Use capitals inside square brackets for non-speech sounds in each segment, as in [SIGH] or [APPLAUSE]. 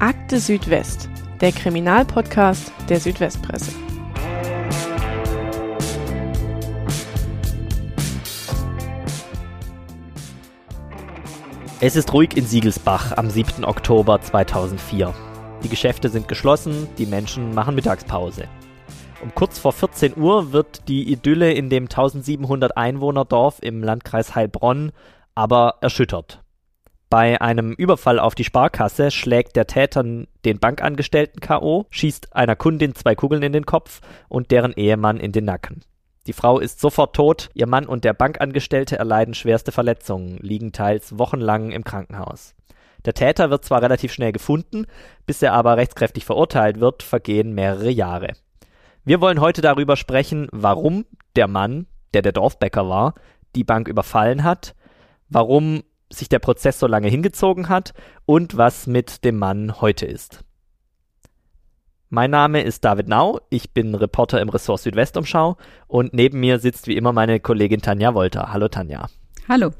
Akte Südwest, der Kriminalpodcast der Südwestpresse. Es ist ruhig in Siegelsbach am 7. Oktober 2004. Die Geschäfte sind geschlossen, die Menschen machen Mittagspause. Um kurz vor 14 Uhr wird die Idylle in dem 1700 Einwohner-Dorf im Landkreis Heilbronn aber erschüttert. Bei einem Überfall auf die Sparkasse schlägt der Täter den Bankangestellten K.O., schießt einer Kundin zwei Kugeln in den Kopf und deren Ehemann in den Nacken. Die Frau ist sofort tot, ihr Mann und der Bankangestellte erleiden schwerste Verletzungen, liegen teils wochenlang im Krankenhaus. Der Täter wird zwar relativ schnell gefunden, bis er aber rechtskräftig verurteilt wird, vergehen mehrere Jahre. Wir wollen heute darüber sprechen, warum der Mann, der der Dorfbäcker war, die Bank überfallen hat, warum sich der Prozess so lange hingezogen hat und was mit dem Mann heute ist. Mein Name ist David Nau, ich bin Reporter im Ressort Südwestumschau und neben mir sitzt wie immer meine Kollegin Tanja Wolter. Hallo Tanja. Hallo.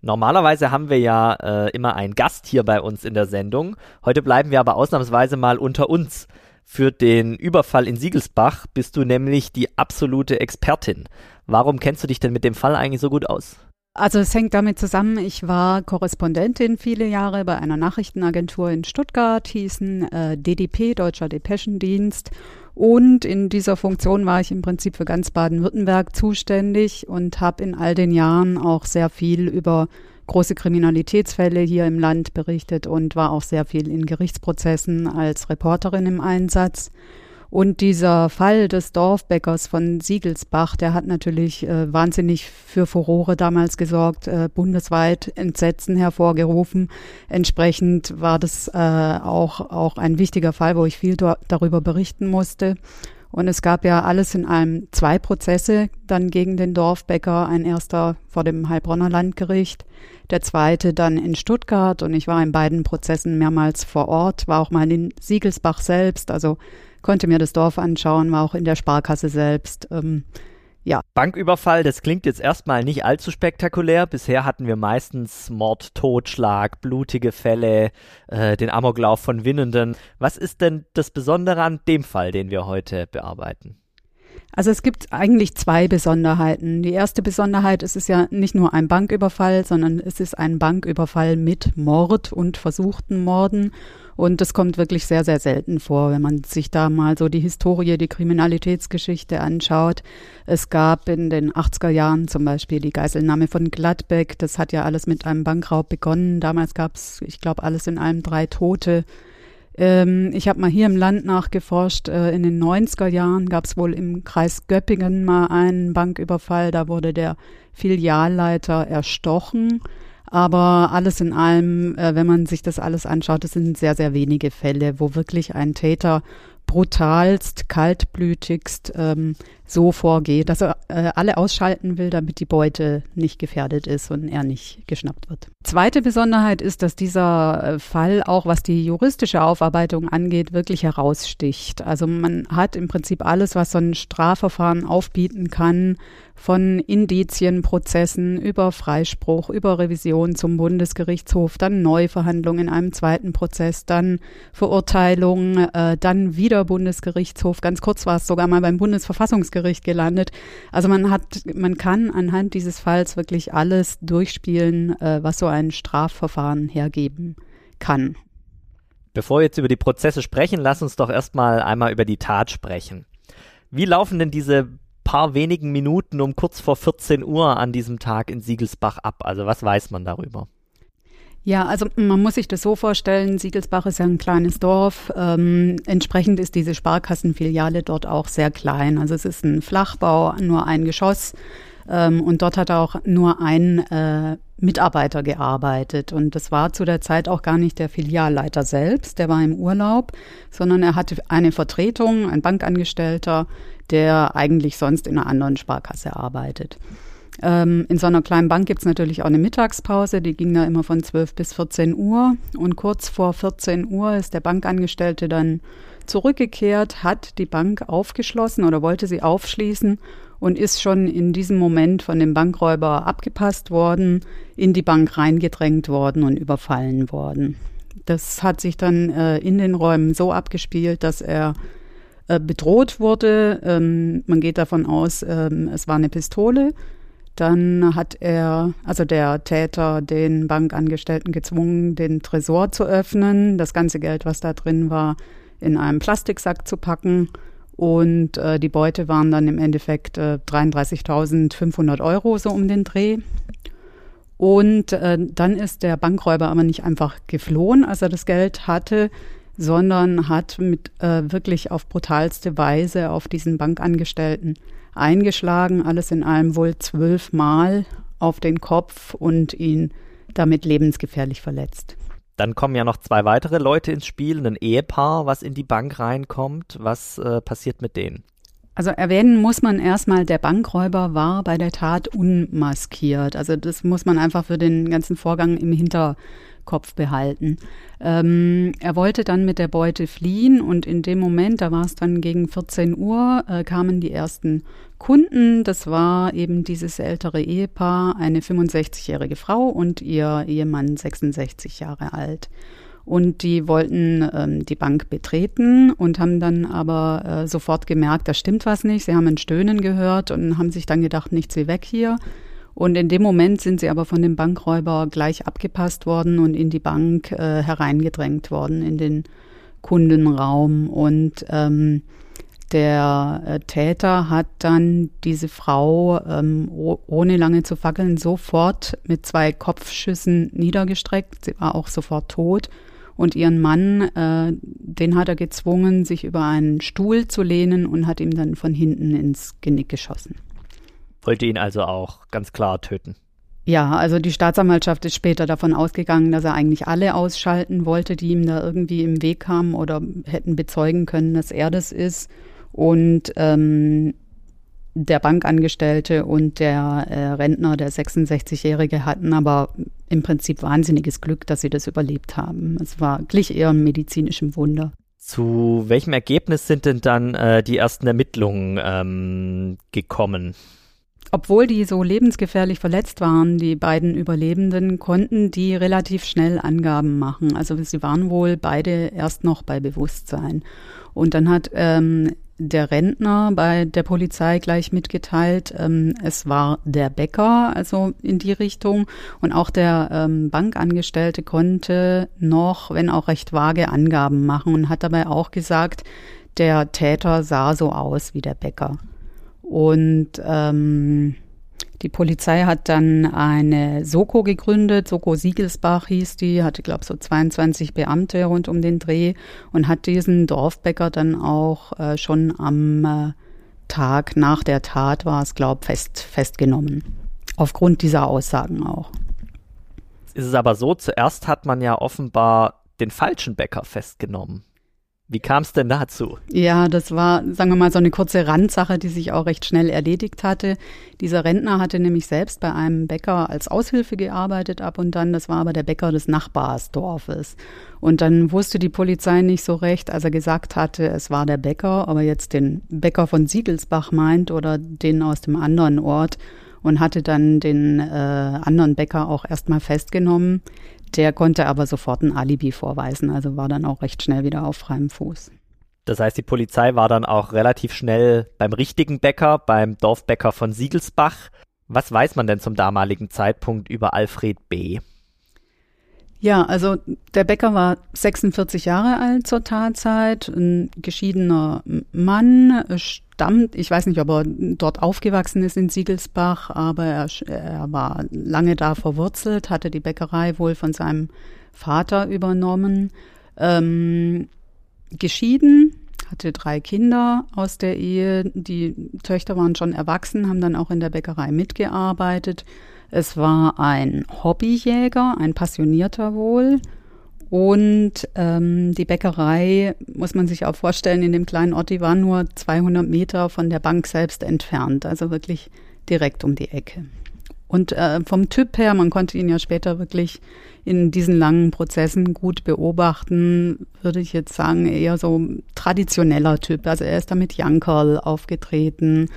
Normalerweise haben wir ja äh, immer einen Gast hier bei uns in der Sendung. Heute bleiben wir aber ausnahmsweise mal unter uns. Für den Überfall in Siegelsbach bist du nämlich die absolute Expertin. Warum kennst du dich denn mit dem Fall eigentlich so gut aus? Also es hängt damit zusammen, ich war Korrespondentin viele Jahre bei einer Nachrichtenagentur in Stuttgart, hießen äh, DDP, Deutscher Depeschendienst. Und in dieser Funktion war ich im Prinzip für ganz Baden-Württemberg zuständig und habe in all den Jahren auch sehr viel über große Kriminalitätsfälle hier im Land berichtet und war auch sehr viel in Gerichtsprozessen als Reporterin im Einsatz. Und dieser Fall des Dorfbäckers von Siegelsbach, der hat natürlich äh, wahnsinnig für Furore damals gesorgt, äh, bundesweit Entsetzen hervorgerufen. Entsprechend war das äh, auch, auch ein wichtiger Fall, wo ich viel darüber berichten musste. Und es gab ja alles in allem zwei Prozesse dann gegen den Dorfbäcker. Ein erster vor dem Heilbronner Landgericht, der zweite dann in Stuttgart. Und ich war in beiden Prozessen mehrmals vor Ort, war auch mal in Siegelsbach selbst, also konnte mir das Dorf anschauen, war auch in der Sparkasse selbst. Ähm, ja. Banküberfall, das klingt jetzt erstmal nicht allzu spektakulär. Bisher hatten wir meistens Mord, Totschlag, blutige Fälle, äh, den Amoklauf von Winnenden. Was ist denn das Besondere an dem Fall, den wir heute bearbeiten? Also es gibt eigentlich zwei Besonderheiten. Die erste Besonderheit ist es ja nicht nur ein Banküberfall, sondern es ist ein Banküberfall mit Mord und versuchten Morden. Und das kommt wirklich sehr, sehr selten vor, wenn man sich da mal so die Historie, die Kriminalitätsgeschichte anschaut. Es gab in den 80er Jahren zum Beispiel die Geiselnahme von Gladbeck. Das hat ja alles mit einem Bankraub begonnen. Damals gab es, ich glaube, alles in allem drei Tote. Ähm, ich habe mal hier im Land nachgeforscht. Äh, in den 90er Jahren gab es wohl im Kreis Göppingen mal einen Banküberfall. Da wurde der Filialleiter erstochen. Aber alles in allem, äh, wenn man sich das alles anschaut, das sind sehr, sehr wenige Fälle, wo wirklich ein Täter brutalst, kaltblütigst ähm, so vorgeht, dass er äh, alle ausschalten will, damit die Beute nicht gefährdet ist und er nicht geschnappt wird. Zweite Besonderheit ist, dass dieser äh, Fall auch, was die juristische Aufarbeitung angeht, wirklich heraussticht. Also man hat im Prinzip alles, was so ein Strafverfahren aufbieten kann, von Indizienprozessen über Freispruch, über Revision zum Bundesgerichtshof, dann Neuverhandlung in einem zweiten Prozess, dann Verurteilung, äh, dann wieder Bundesgerichtshof. Ganz kurz war es sogar mal beim Bundesverfassungsgericht gelandet. Also man hat, man kann anhand dieses Falls wirklich alles durchspielen, äh, was so ein Strafverfahren hergeben kann. Bevor wir jetzt über die Prozesse sprechen, lass uns doch erstmal einmal über die Tat sprechen. Wie laufen denn diese paar wenigen Minuten um kurz vor 14 Uhr an diesem Tag in Siegelsbach ab? Also was weiß man darüber? Ja, also man muss sich das so vorstellen, Siegelsbach ist ja ein kleines Dorf. Ähm, entsprechend ist diese Sparkassenfiliale dort auch sehr klein. Also es ist ein Flachbau, nur ein Geschoss. Ähm, und dort hat auch nur ein äh, Mitarbeiter gearbeitet. Und das war zu der Zeit auch gar nicht der Filialleiter selbst, der war im Urlaub, sondern er hatte eine Vertretung, ein Bankangestellter, der eigentlich sonst in einer anderen Sparkasse arbeitet. Ähm, in so einer kleinen Bank gibt es natürlich auch eine Mittagspause, die ging da immer von 12 bis 14 Uhr. Und kurz vor 14 Uhr ist der Bankangestellte dann zurückgekehrt, hat die Bank aufgeschlossen oder wollte sie aufschließen und ist schon in diesem Moment von dem Bankräuber abgepasst worden, in die Bank reingedrängt worden und überfallen worden. Das hat sich dann äh, in den Räumen so abgespielt, dass er äh, bedroht wurde. Ähm, man geht davon aus, ähm, es war eine Pistole. Dann hat er, also der Täter, den Bankangestellten gezwungen, den Tresor zu öffnen, das ganze Geld, was da drin war, in einem Plastiksack zu packen. Und äh, die Beute waren dann im Endeffekt äh, 33.500 Euro so um den Dreh. Und äh, dann ist der Bankräuber aber nicht einfach geflohen, als er das Geld hatte, sondern hat mit äh, wirklich auf brutalste Weise auf diesen Bankangestellten eingeschlagen, alles in allem wohl zwölfmal auf den Kopf und ihn damit lebensgefährlich verletzt. Dann kommen ja noch zwei weitere Leute ins Spiel, ein Ehepaar, was in die Bank reinkommt. Was äh, passiert mit denen? Also erwähnen muss man erstmal, der Bankräuber war bei der Tat unmaskiert. Also das muss man einfach für den ganzen Vorgang im Hinterkopf behalten. Ähm, er wollte dann mit der Beute fliehen und in dem Moment, da war es dann gegen 14 Uhr, äh, kamen die ersten Kunden. Das war eben dieses ältere Ehepaar, eine 65-jährige Frau und ihr Ehemann 66 Jahre alt. Und die wollten ähm, die Bank betreten und haben dann aber äh, sofort gemerkt, da stimmt was nicht. Sie haben ein Stöhnen gehört und haben sich dann gedacht, nichts wie weg hier. Und in dem Moment sind sie aber von dem Bankräuber gleich abgepasst worden und in die Bank äh, hereingedrängt worden, in den Kundenraum. Und ähm, der äh, Täter hat dann diese Frau, ähm, ohne lange zu fackeln, sofort mit zwei Kopfschüssen niedergestreckt. Sie war auch sofort tot. Und ihren Mann, äh, den hat er gezwungen, sich über einen Stuhl zu lehnen und hat ihm dann von hinten ins Genick geschossen. Wollte ihn also auch ganz klar töten. Ja, also die Staatsanwaltschaft ist später davon ausgegangen, dass er eigentlich alle ausschalten wollte, die ihm da irgendwie im Weg kamen oder hätten bezeugen können, dass er das ist. Und ähm, der Bankangestellte und der äh, Rentner, der 66-Jährige, hatten aber im Prinzip wahnsinniges Glück, dass sie das überlebt haben. Es war glich eher ein medizinischem Wunder. Zu welchem Ergebnis sind denn dann äh, die ersten Ermittlungen ähm, gekommen? Obwohl die so lebensgefährlich verletzt waren, die beiden Überlebenden, konnten die relativ schnell Angaben machen. Also sie waren wohl beide erst noch bei Bewusstsein. Und dann hat ähm, der Rentner bei der Polizei gleich mitgeteilt, ähm, es war der Bäcker, also in die Richtung. Und auch der ähm, Bankangestellte konnte noch, wenn auch recht vage Angaben machen und hat dabei auch gesagt, der Täter sah so aus wie der Bäcker. Und ähm, die Polizei hat dann eine Soko gegründet, Soko Siegelsbach hieß die, hatte, glaube so 22 Beamte rund um den Dreh und hat diesen Dorfbäcker dann auch äh, schon am äh, Tag nach der Tat, war es, glaube fest, festgenommen. Aufgrund dieser Aussagen auch. Ist es aber so, zuerst hat man ja offenbar den falschen Bäcker festgenommen. Wie kam es denn dazu? Ja, das war, sagen wir mal, so eine kurze Randsache, die sich auch recht schnell erledigt hatte. Dieser Rentner hatte nämlich selbst bei einem Bäcker als Aushilfe gearbeitet ab und dann. Das war aber der Bäcker des Nachbarsdorfes. Und dann wusste die Polizei nicht so recht, als er gesagt hatte, es war der Bäcker, aber jetzt den Bäcker von Siegelsbach meint oder den aus dem anderen Ort und hatte dann den äh, anderen Bäcker auch erstmal festgenommen. Der konnte aber sofort ein Alibi vorweisen, also war dann auch recht schnell wieder auf freiem Fuß. Das heißt, die Polizei war dann auch relativ schnell beim richtigen Bäcker, beim Dorfbäcker von Siegelsbach. Was weiß man denn zum damaligen Zeitpunkt über Alfred B.? Ja, also der Bäcker war 46 Jahre alt zur Tatzeit, ein geschiedener Mann, stammt, ich weiß nicht, ob er dort aufgewachsen ist in Siegelsbach, aber er, er war lange da verwurzelt, hatte die Bäckerei wohl von seinem Vater übernommen, ähm, geschieden, hatte drei Kinder aus der Ehe, die Töchter waren schon erwachsen, haben dann auch in der Bäckerei mitgearbeitet es war ein Hobbyjäger, ein Passionierter wohl. Und ähm, die Bäckerei, muss man sich auch vorstellen, in dem kleinen Ort, die war nur 200 Meter von der Bank selbst entfernt, also wirklich direkt um die Ecke. Und äh, vom Typ her, man konnte ihn ja später wirklich in diesen langen Prozessen gut beobachten, würde ich jetzt sagen, eher so traditioneller Typ. Also er ist da mit Jankerl aufgetreten,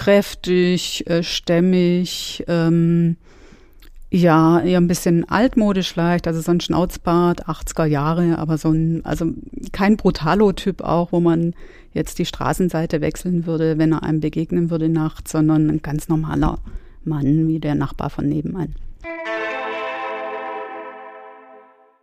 kräftig, äh, stämmig, ähm, Ja, eher ein bisschen altmodisch vielleicht, also so ein Schnauzbart, 80er Jahre, aber so ein, also kein Brutalo-Typ auch, wo man jetzt die Straßenseite wechseln würde, wenn er einem begegnen würde nachts, sondern ein ganz normaler Mann wie der Nachbar von nebenan.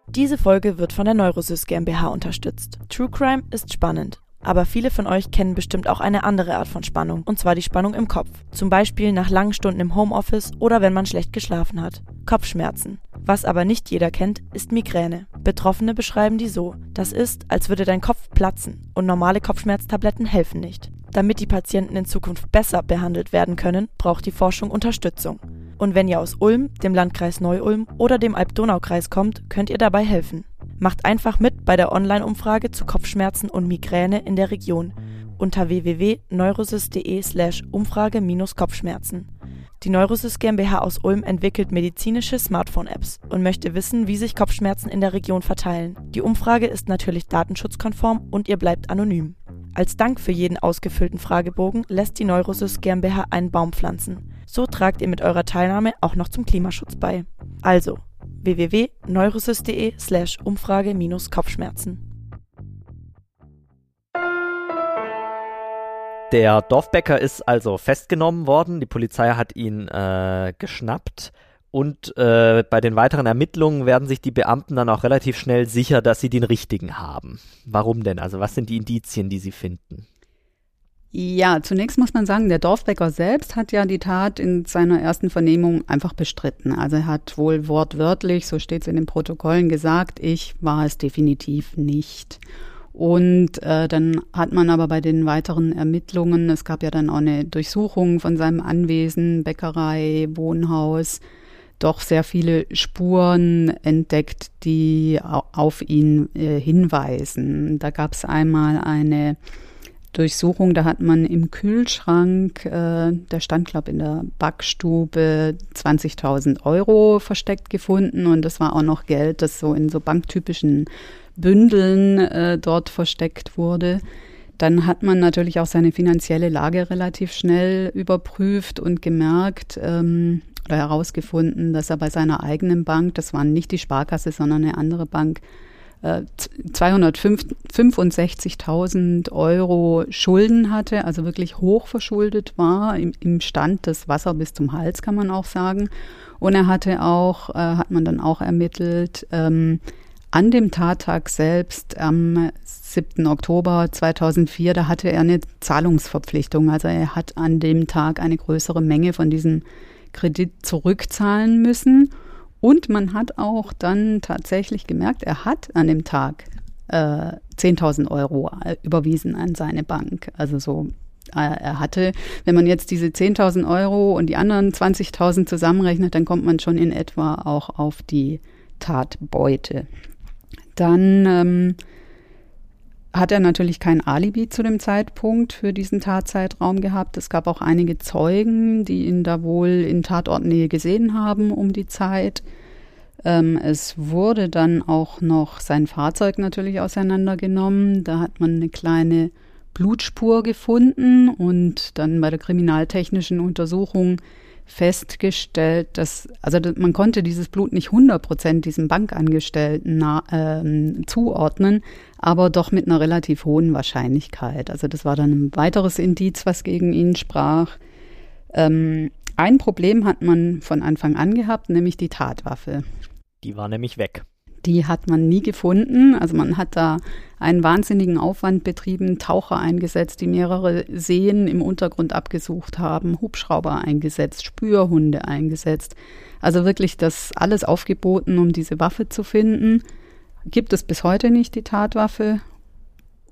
Diese Folge wird von der Neurosys GmbH unterstützt. True Crime ist spannend. Aber viele von euch kennen bestimmt auch eine andere Art von Spannung, und zwar die Spannung im Kopf. Zum Beispiel nach langen Stunden im Homeoffice oder wenn man schlecht geschlafen hat. Kopfschmerzen. Was aber nicht jeder kennt, ist Migräne. Betroffene beschreiben die so. Das ist, als würde dein Kopf platzen und normale Kopfschmerztabletten helfen nicht. Damit die Patienten in Zukunft besser behandelt werden können, braucht die Forschung Unterstützung. Und wenn ihr aus Ulm, dem Landkreis Neu-Ulm oder dem Alb-Donau-Kreis kommt, könnt ihr dabei helfen. Macht einfach mit bei der Online-Umfrage zu Kopfschmerzen und Migräne in der Region unter www.neurosys.de slash Umfrage-Kopfschmerzen. Die Neurosys GmbH aus Ulm entwickelt medizinische Smartphone-Apps und möchte wissen, wie sich Kopfschmerzen in der Region verteilen. Die Umfrage ist natürlich datenschutzkonform und ihr bleibt anonym. Als Dank für jeden ausgefüllten Fragebogen lässt die Neurosys GmbH einen Baum pflanzen. So tragt ihr mit eurer Teilnahme auch noch zum Klimaschutz bei. Also www.neurosys.de slash Umfrage-Kopfschmerzen. Der Dorfbäcker ist also festgenommen worden. Die Polizei hat ihn äh, geschnappt. Und äh, bei den weiteren Ermittlungen werden sich die Beamten dann auch relativ schnell sicher, dass sie den richtigen haben. Warum denn? Also was sind die Indizien, die sie finden? Ja, zunächst muss man sagen, der Dorfbäcker selbst hat ja die Tat in seiner ersten Vernehmung einfach bestritten. Also er hat wohl wortwörtlich, so steht es in den Protokollen, gesagt, ich war es definitiv nicht. Und äh, dann hat man aber bei den weiteren Ermittlungen, es gab ja dann auch eine Durchsuchung von seinem Anwesen, Bäckerei, Wohnhaus, doch sehr viele Spuren entdeckt, die auf ihn äh, hinweisen. Da gab es einmal eine Durchsuchung, da hat man im Kühlschrank, äh, der stand, glaube in der Backstube, 20.000 Euro versteckt gefunden und das war auch noch Geld, das so in so banktypischen Bündeln äh, dort versteckt wurde. Dann hat man natürlich auch seine finanzielle Lage relativ schnell überprüft und gemerkt ähm, oder herausgefunden, dass er bei seiner eigenen Bank, das war nicht die Sparkasse, sondern eine andere Bank, 265.000 Euro Schulden hatte, also wirklich hoch verschuldet war, im, im, Stand des Wasser bis zum Hals, kann man auch sagen. Und er hatte auch, äh, hat man dann auch ermittelt, ähm, an dem Tattag selbst, am 7. Oktober 2004, da hatte er eine Zahlungsverpflichtung. Also er hat an dem Tag eine größere Menge von diesem Kredit zurückzahlen müssen. Und man hat auch dann tatsächlich gemerkt, er hat an dem Tag äh, 10.000 Euro äh, überwiesen an seine Bank. Also so, äh, er hatte, wenn man jetzt diese 10.000 Euro und die anderen 20.000 zusammenrechnet, dann kommt man schon in etwa auch auf die Tatbeute. Dann ähm, hat er natürlich kein Alibi zu dem Zeitpunkt für diesen Tatzeitraum gehabt. Es gab auch einige Zeugen, die ihn da wohl in Tatortnähe gesehen haben um die Zeit. Ähm, es wurde dann auch noch sein Fahrzeug natürlich auseinandergenommen. Da hat man eine kleine Blutspur gefunden und dann bei der kriminaltechnischen Untersuchung festgestellt, dass, also man konnte dieses Blut nicht 100 Prozent diesem Bankangestellten na, ähm, zuordnen, aber doch mit einer relativ hohen Wahrscheinlichkeit. Also das war dann ein weiteres Indiz, was gegen ihn sprach. Ähm, ein Problem hat man von Anfang an gehabt, nämlich die Tatwaffe. Die war nämlich weg. Die hat man nie gefunden. Also man hat da einen wahnsinnigen Aufwand betrieben, Taucher eingesetzt, die mehrere Seen im Untergrund abgesucht haben, Hubschrauber eingesetzt, Spürhunde eingesetzt. Also wirklich das alles aufgeboten, um diese Waffe zu finden. Gibt es bis heute nicht die Tatwaffe.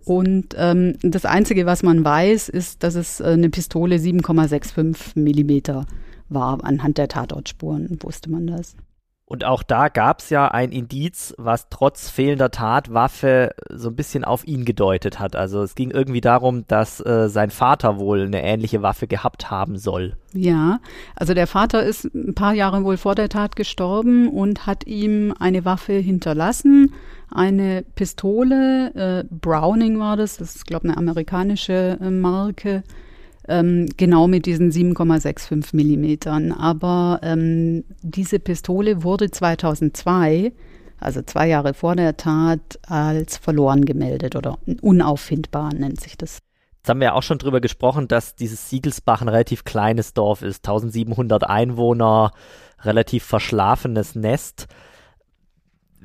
Und ähm, das Einzige, was man weiß, ist, dass es äh, eine Pistole 7,65 Millimeter war. Anhand der Tatortspuren wusste man das. Und auch da gab es ja ein Indiz, was trotz fehlender Tatwaffe so ein bisschen auf ihn gedeutet hat. Also es ging irgendwie darum, dass äh, sein Vater wohl eine ähnliche Waffe gehabt haben soll. Ja, also der Vater ist ein paar Jahre wohl vor der Tat gestorben und hat ihm eine Waffe hinterlassen, eine Pistole, äh, Browning war das, das ist glaube eine amerikanische äh, Marke ähm, genau mit diesen 7,65 Millimetern. Aber ähm, diese Pistole wurde 2002, also zwei Jahre vor der Tat, als verloren gemeldet oder unauffindbar nennt sich das. Jetzt haben wir ja auch schon drüber gesprochen, dass dieses Siegelsbach ein relativ kleines Dorf ist, 1700 Einwohner, relativ verschlafenes Nest.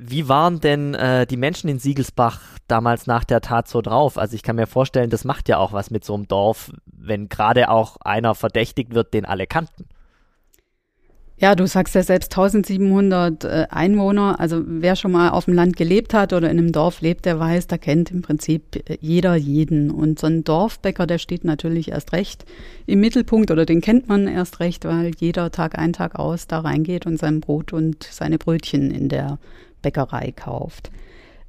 Wie waren denn äh, die Menschen in Siegelsbach damals nach der Tat so drauf? Also ich kann mir vorstellen, das macht ja auch was mit so einem Dorf, wenn gerade auch einer verdächtigt wird, den alle kannten. Ja, du sagst ja selbst 1700 äh, Einwohner. Also wer schon mal auf dem Land gelebt hat oder in einem Dorf lebt, der weiß, da kennt im Prinzip äh, jeder jeden. Und so ein Dorfbäcker, der steht natürlich erst recht im Mittelpunkt oder den kennt man erst recht, weil jeder Tag ein, Tag aus da reingeht und sein Brot und seine Brötchen in der Bäckerei kauft.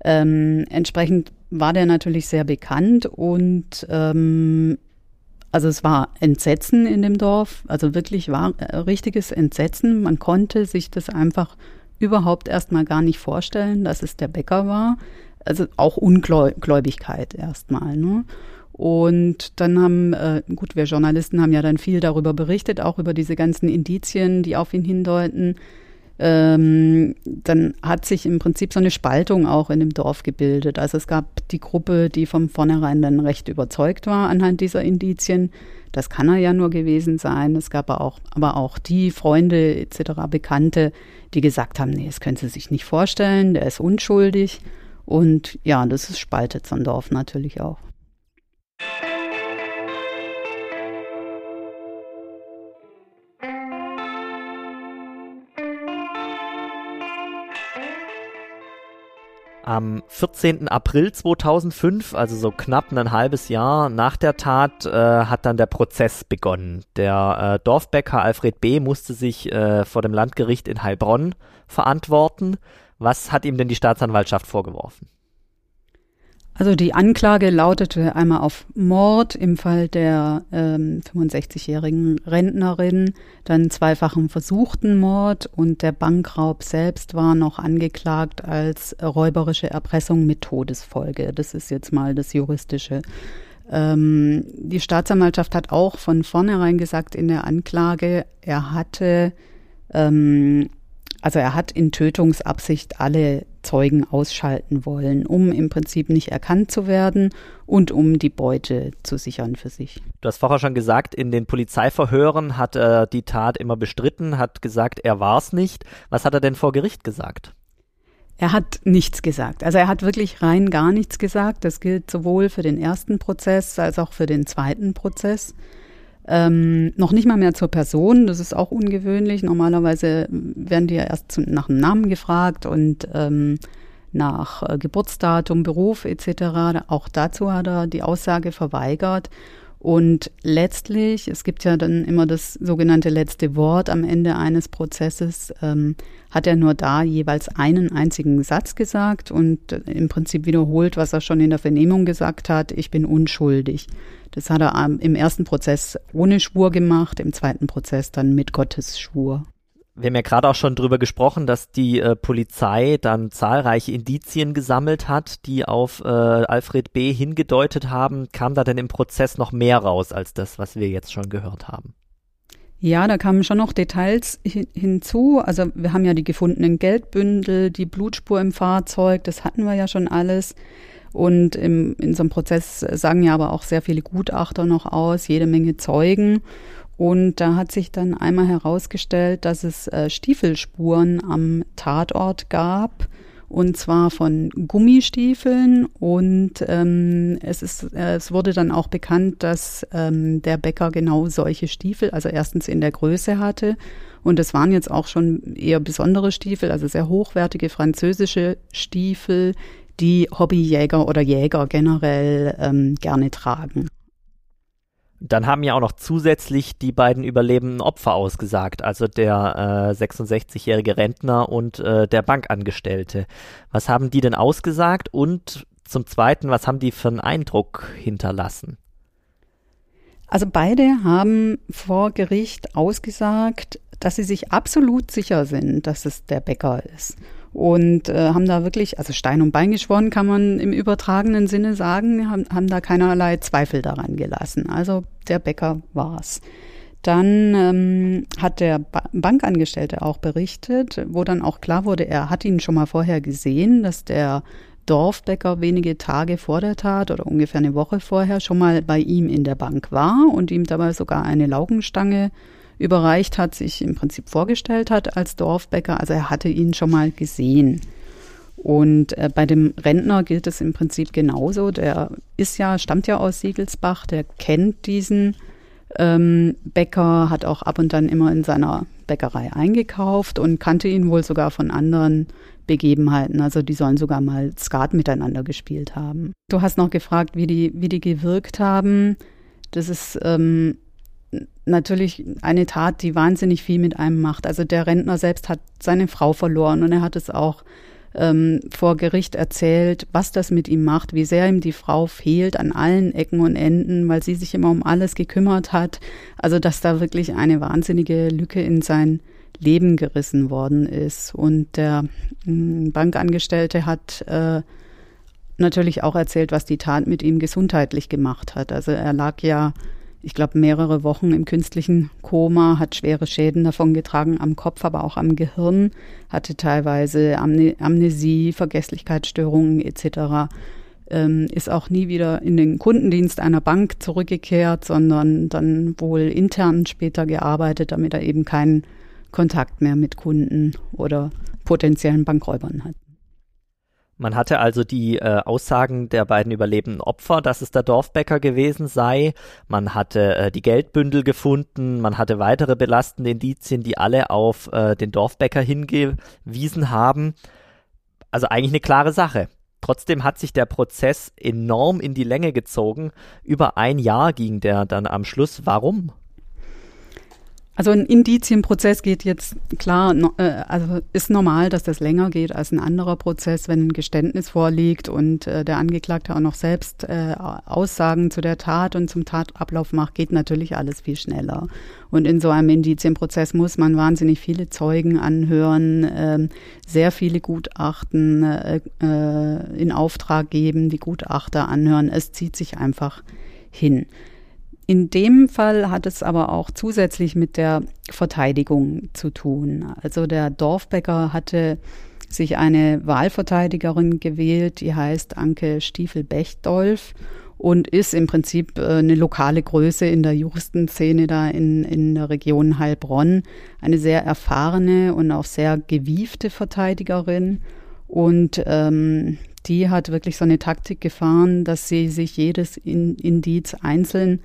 Ähm, entsprechend war der natürlich sehr bekannt und ähm, also es war Entsetzen in dem Dorf, also wirklich war äh, richtiges Entsetzen. Man konnte sich das einfach überhaupt erstmal gar nicht vorstellen, dass es der Bäcker war. Also auch Ungläubigkeit erstmal. Ne? Und dann haben, äh, gut, wir Journalisten haben ja dann viel darüber berichtet, auch über diese ganzen Indizien, die auf ihn hindeuten ähm, dann hat sich im Prinzip so eine Spaltung auch in dem Dorf gebildet. Also es gab die Gruppe, die von vornherein dann recht überzeugt war anhand dieser Indizien. Das kann er ja nur gewesen sein. Es gab aber auch, aber auch die Freunde etc., Bekannte, die gesagt haben, nee, das können Sie sich nicht vorstellen, der ist unschuldig. Und ja, das spaltet so ein Dorf natürlich auch. Am 14. April 2005, also so knapp ein halbes Jahr nach der Tat, äh, hat dann der Prozess begonnen. Der äh, Dorfbäcker Alfred B. musste sich äh, vor dem Landgericht in Heilbronn verantworten. Was hat ihm denn die Staatsanwaltschaft vorgeworfen? Also die Anklage lautete einmal auf Mord im Fall der ähm, 65-jährigen Rentnerin, dann zweifachen versuchten Mord und der Bankraub selbst war noch angeklagt als räuberische Erpressung mit Todesfolge. Das ist jetzt mal das juristische. Ähm, die Staatsanwaltschaft hat auch von vornherein gesagt in der Anklage, er hatte ähm, also er hat in Tötungsabsicht alle Zeugen ausschalten wollen, um im Prinzip nicht erkannt zu werden und um die Beute zu sichern für sich. Du hast vorher schon gesagt, in den Polizeiverhören hat er die Tat immer bestritten, hat gesagt, er war es nicht. Was hat er denn vor Gericht gesagt? Er hat nichts gesagt. Also er hat wirklich rein gar nichts gesagt. Das gilt sowohl für den ersten Prozess als auch für den zweiten Prozess. Ähm, noch nicht mal mehr zur Person, das ist auch ungewöhnlich. Normalerweise werden die ja erst zu, nach dem Namen gefragt und ähm, nach äh, Geburtsdatum, Beruf etc. Auch dazu hat er die Aussage verweigert. Und letztlich, es gibt ja dann immer das sogenannte letzte Wort am Ende eines Prozesses, ähm, hat er nur da jeweils einen einzigen Satz gesagt und äh, im Prinzip wiederholt, was er schon in der Vernehmung gesagt hat, ich bin unschuldig. Das hat er im ersten Prozess ohne Schwur gemacht, im zweiten Prozess dann mit Gottes Schwur. Wir haben ja gerade auch schon drüber gesprochen, dass die äh, Polizei dann zahlreiche Indizien gesammelt hat, die auf äh, Alfred B. hingedeutet haben. Kam da denn im Prozess noch mehr raus als das, was wir jetzt schon gehört haben? Ja, da kamen schon noch Details hin hinzu. Also wir haben ja die gefundenen Geldbündel, die Blutspur im Fahrzeug, das hatten wir ja schon alles. Und im, in so einem Prozess sagen ja aber auch sehr viele Gutachter noch aus, jede Menge Zeugen. Und da hat sich dann einmal herausgestellt, dass es äh, Stiefelspuren am Tatort gab. Und zwar von Gummistiefeln. Und ähm, es, ist, äh, es wurde dann auch bekannt, dass ähm, der Bäcker genau solche Stiefel, also erstens in der Größe hatte. Und es waren jetzt auch schon eher besondere Stiefel, also sehr hochwertige französische Stiefel, die Hobbyjäger oder Jäger generell ähm, gerne tragen. Dann haben ja auch noch zusätzlich die beiden überlebenden Opfer ausgesagt, also der äh, 66-jährige Rentner und äh, der Bankangestellte. Was haben die denn ausgesagt und zum Zweiten, was haben die für einen Eindruck hinterlassen? Also beide haben vor Gericht ausgesagt, dass sie sich absolut sicher sind, dass es der Bäcker ist. Und äh, haben da wirklich, also Stein und Bein geschworen, kann man im übertragenen Sinne sagen, haben, haben da keinerlei Zweifel daran gelassen. Also der Bäcker war's. Dann ähm, hat der ba Bankangestellte auch berichtet, wo dann auch klar wurde, er hat ihn schon mal vorher gesehen, dass der Dorfbäcker wenige Tage vor der Tat oder ungefähr eine Woche vorher schon mal bei ihm in der Bank war und ihm dabei sogar eine Laugenstange überreicht hat, sich im Prinzip vorgestellt hat als Dorfbäcker. Also er hatte ihn schon mal gesehen. Und äh, bei dem Rentner gilt es im Prinzip genauso. Der ist ja, stammt ja aus Siegelsbach, der kennt diesen ähm, Bäcker, hat auch ab und dann immer in seiner Bäckerei eingekauft und kannte ihn wohl sogar von anderen Begebenheiten. Also die sollen sogar mal Skat miteinander gespielt haben. Du hast noch gefragt, wie die, wie die gewirkt haben. Das ist ähm, natürlich eine Tat, die wahnsinnig viel mit einem macht. Also der Rentner selbst hat seine Frau verloren und er hat es auch ähm, vor Gericht erzählt, was das mit ihm macht, wie sehr ihm die Frau fehlt an allen Ecken und Enden, weil sie sich immer um alles gekümmert hat. Also dass da wirklich eine wahnsinnige Lücke in sein Leben gerissen worden ist. Und der mh, hm, Bankangestellte hat äh, natürlich auch erzählt, was die Tat mit ihm gesundheitlich gemacht hat. Also er lag ja ich glaube, mehrere Wochen im künstlichen Koma, hat schwere Schäden davon getragen am Kopf, aber auch am Gehirn, hatte teilweise Amnesie, Vergesslichkeitsstörungen etc. Ähm, ist auch nie wieder in den Kundendienst einer Bank zurückgekehrt, sondern dann wohl intern später gearbeitet, damit er eben keinen Kontakt mehr mit Kunden oder potenziellen Bankräubern hat. Man hatte also die äh, Aussagen der beiden überlebenden Opfer, dass es der Dorfbäcker gewesen sei. Man hatte äh, die Geldbündel gefunden. Man hatte weitere belastende Indizien, die alle auf äh, den Dorfbäcker hingewiesen haben. Also eigentlich eine klare Sache. Trotzdem hat sich der Prozess enorm in die Länge gezogen. Über ein Jahr ging der dann am Schluss. Warum? Also ein Indizienprozess geht jetzt klar, äh, also ist normal, dass das länger geht als ein anderer Prozess, wenn ein Geständnis vorliegt und äh, der Angeklagte auch noch selbst äh, Aussagen zu der Tat und zum Tatablauf macht, geht natürlich alles viel schneller. Und in so einem Indizienprozess muss man wahnsinnig viele Zeugen anhören, äh, sehr viele Gutachten äh, äh, in Auftrag geben, die Gutachter anhören. Es zieht sich einfach hin. In dem Fall hat es aber auch zusätzlich mit der Verteidigung zu tun. Also der Dorfbäcker hatte sich eine Wahlverteidigerin gewählt, die heißt Anke Stiefel-Bechdolf und ist im Prinzip äh, eine lokale Größe in der Juristenszene da in, in der Region Heilbronn. Eine sehr erfahrene und auch sehr gewiefte Verteidigerin. Und ähm, die hat wirklich so eine Taktik gefahren, dass sie sich jedes Indiz einzeln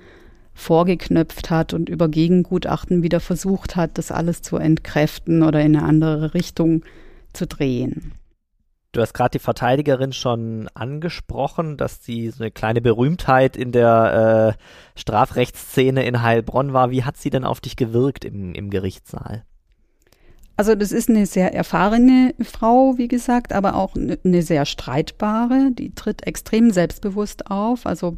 vorgeknöpft hat und über Gegengutachten wieder versucht hat, das alles zu entkräften oder in eine andere Richtung zu drehen. Du hast gerade die Verteidigerin schon angesprochen, dass sie so eine kleine Berühmtheit in der äh, Strafrechtsszene in Heilbronn war. Wie hat sie denn auf dich gewirkt im, im Gerichtssaal? Also das ist eine sehr erfahrene Frau, wie gesagt, aber auch eine sehr streitbare. Die tritt extrem selbstbewusst auf. Also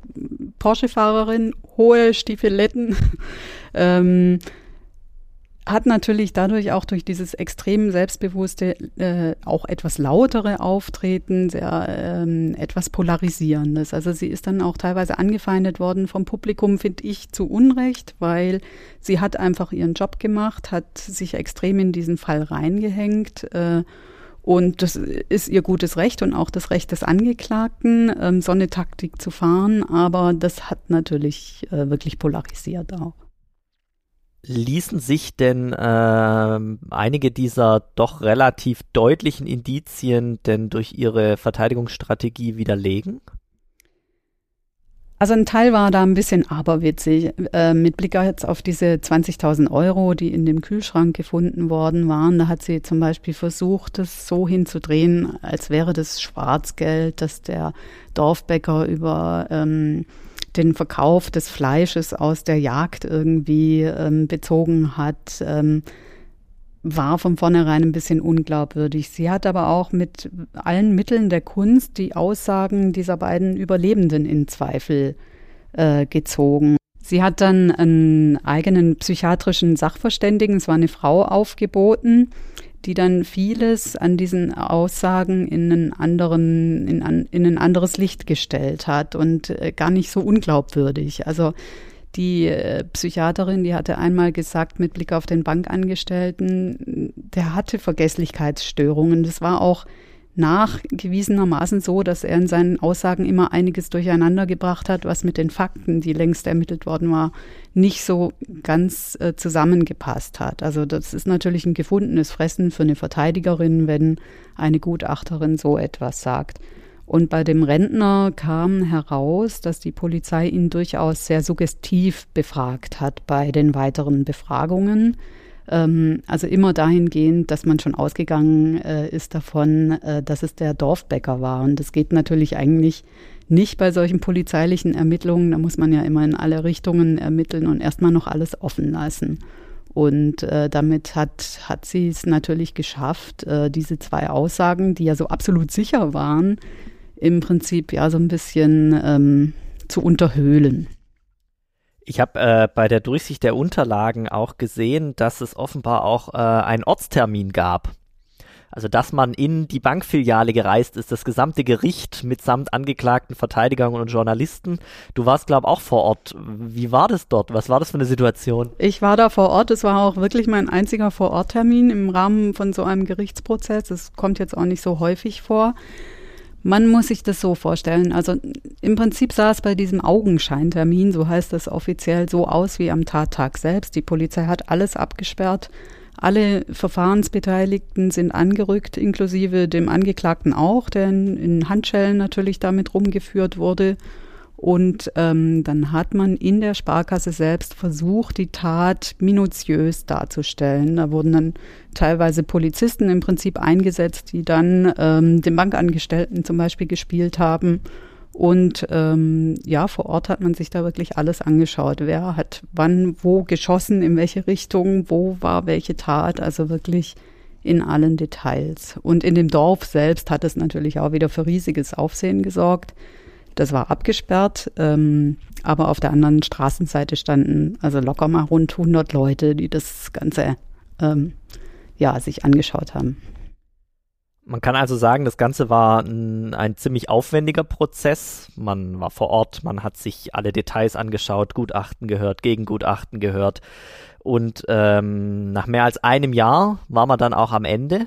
Porsche-Fahrerin, hohe Stiefeletten. [LAUGHS] ähm, hat natürlich dadurch auch durch dieses extrem selbstbewusste, äh, auch etwas lautere Auftreten, sehr ähm, etwas polarisierendes. Also sie ist dann auch teilweise angefeindet worden vom Publikum, finde ich, zu Unrecht, weil sie hat einfach ihren Job gemacht, hat sich extrem in diesen Fall reingehängt. Äh, und das ist ihr gutes Recht und auch das Recht des Angeklagten, ähm, so eine Taktik zu fahren. Aber das hat natürlich äh, wirklich polarisiert auch. Ließen sich denn äh, einige dieser doch relativ deutlichen Indizien denn durch Ihre Verteidigungsstrategie widerlegen? Also ein Teil war da ein bisschen aberwitzig. Äh, mit Blick jetzt auf diese 20.000 Euro, die in dem Kühlschrank gefunden worden waren, da hat sie zum Beispiel versucht, das so hinzudrehen, als wäre das Schwarzgeld, das der Dorfbäcker über ähm, den Verkauf des Fleisches aus der Jagd irgendwie ähm, bezogen hat, ähm, war von vornherein ein bisschen unglaubwürdig. Sie hat aber auch mit allen Mitteln der Kunst die Aussagen dieser beiden Überlebenden in Zweifel äh, gezogen. Sie hat dann einen eigenen psychiatrischen Sachverständigen, es war eine Frau, aufgeboten, die dann vieles an diesen Aussagen in, einen anderen, in, in ein anderes Licht gestellt hat und äh, gar nicht so unglaubwürdig. Also die äh, Psychiaterin, die hatte einmal gesagt, mit Blick auf den Bankangestellten, der hatte Vergesslichkeitsstörungen. Das war auch nachgewiesenermaßen so, dass er in seinen Aussagen immer einiges durcheinander gebracht hat, was mit den Fakten, die längst ermittelt worden war, nicht so ganz äh, zusammengepasst hat. Also das ist natürlich ein gefundenes Fressen für eine Verteidigerin, wenn eine Gutachterin so etwas sagt. Und bei dem Rentner kam heraus, dass die Polizei ihn durchaus sehr suggestiv befragt hat bei den weiteren Befragungen. Ähm, also immer dahingehend, dass man schon ausgegangen äh, ist davon, äh, dass es der Dorfbäcker war. Und das geht natürlich eigentlich nicht bei solchen polizeilichen Ermittlungen. Da muss man ja immer in alle Richtungen ermitteln und erstmal noch alles offen lassen. Und äh, damit hat, hat sie es natürlich geschafft, äh, diese zwei Aussagen, die ja so absolut sicher waren, im Prinzip ja so ein bisschen ähm, zu unterhöhlen. Ich habe äh, bei der Durchsicht der Unterlagen auch gesehen, dass es offenbar auch äh, einen Ortstermin gab. Also, dass man in die Bankfiliale gereist ist, das gesamte Gericht mitsamt Angeklagten, Verteidigern und Journalisten. Du warst, glaube ich, auch vor Ort. Wie war das dort? Was war das für eine Situation? Ich war da vor Ort. Es war auch wirklich mein einziger Vororttermin im Rahmen von so einem Gerichtsprozess. Das kommt jetzt auch nicht so häufig vor. Man muss sich das so vorstellen. Also im Prinzip sah es bei diesem Augenscheintermin, so heißt das offiziell, so aus wie am Tattag selbst. Die Polizei hat alles abgesperrt. Alle Verfahrensbeteiligten sind angerückt, inklusive dem Angeklagten auch, der in, Handschellen natürlich damit rumgeführt wurde. Und ähm, dann hat man in der Sparkasse selbst versucht, die Tat minutiös darzustellen. Da wurden dann teilweise Polizisten im Prinzip eingesetzt, die dann ähm, den Bankangestellten zum Beispiel gespielt haben. Und ähm, ja, vor Ort hat man sich da wirklich alles angeschaut. Wer hat wann wo geschossen, in welche Richtung, wo war welche Tat. Also wirklich in allen Details. Und in dem Dorf selbst hat es natürlich auch wieder für riesiges Aufsehen gesorgt. Das war abgesperrt, ähm, aber auf der anderen Straßenseite standen also locker mal rund 100 Leute, die das Ganze ähm, ja, sich angeschaut haben. Man kann also sagen, das Ganze war ein, ein, ziemlich aufwendiger Prozess. Man war vor Ort, man hat sich alle Details angeschaut, Gutachten gehört, Gegengutachten gehört. Und ähm, nach mehr als einem Jahr war man dann auch am Ende.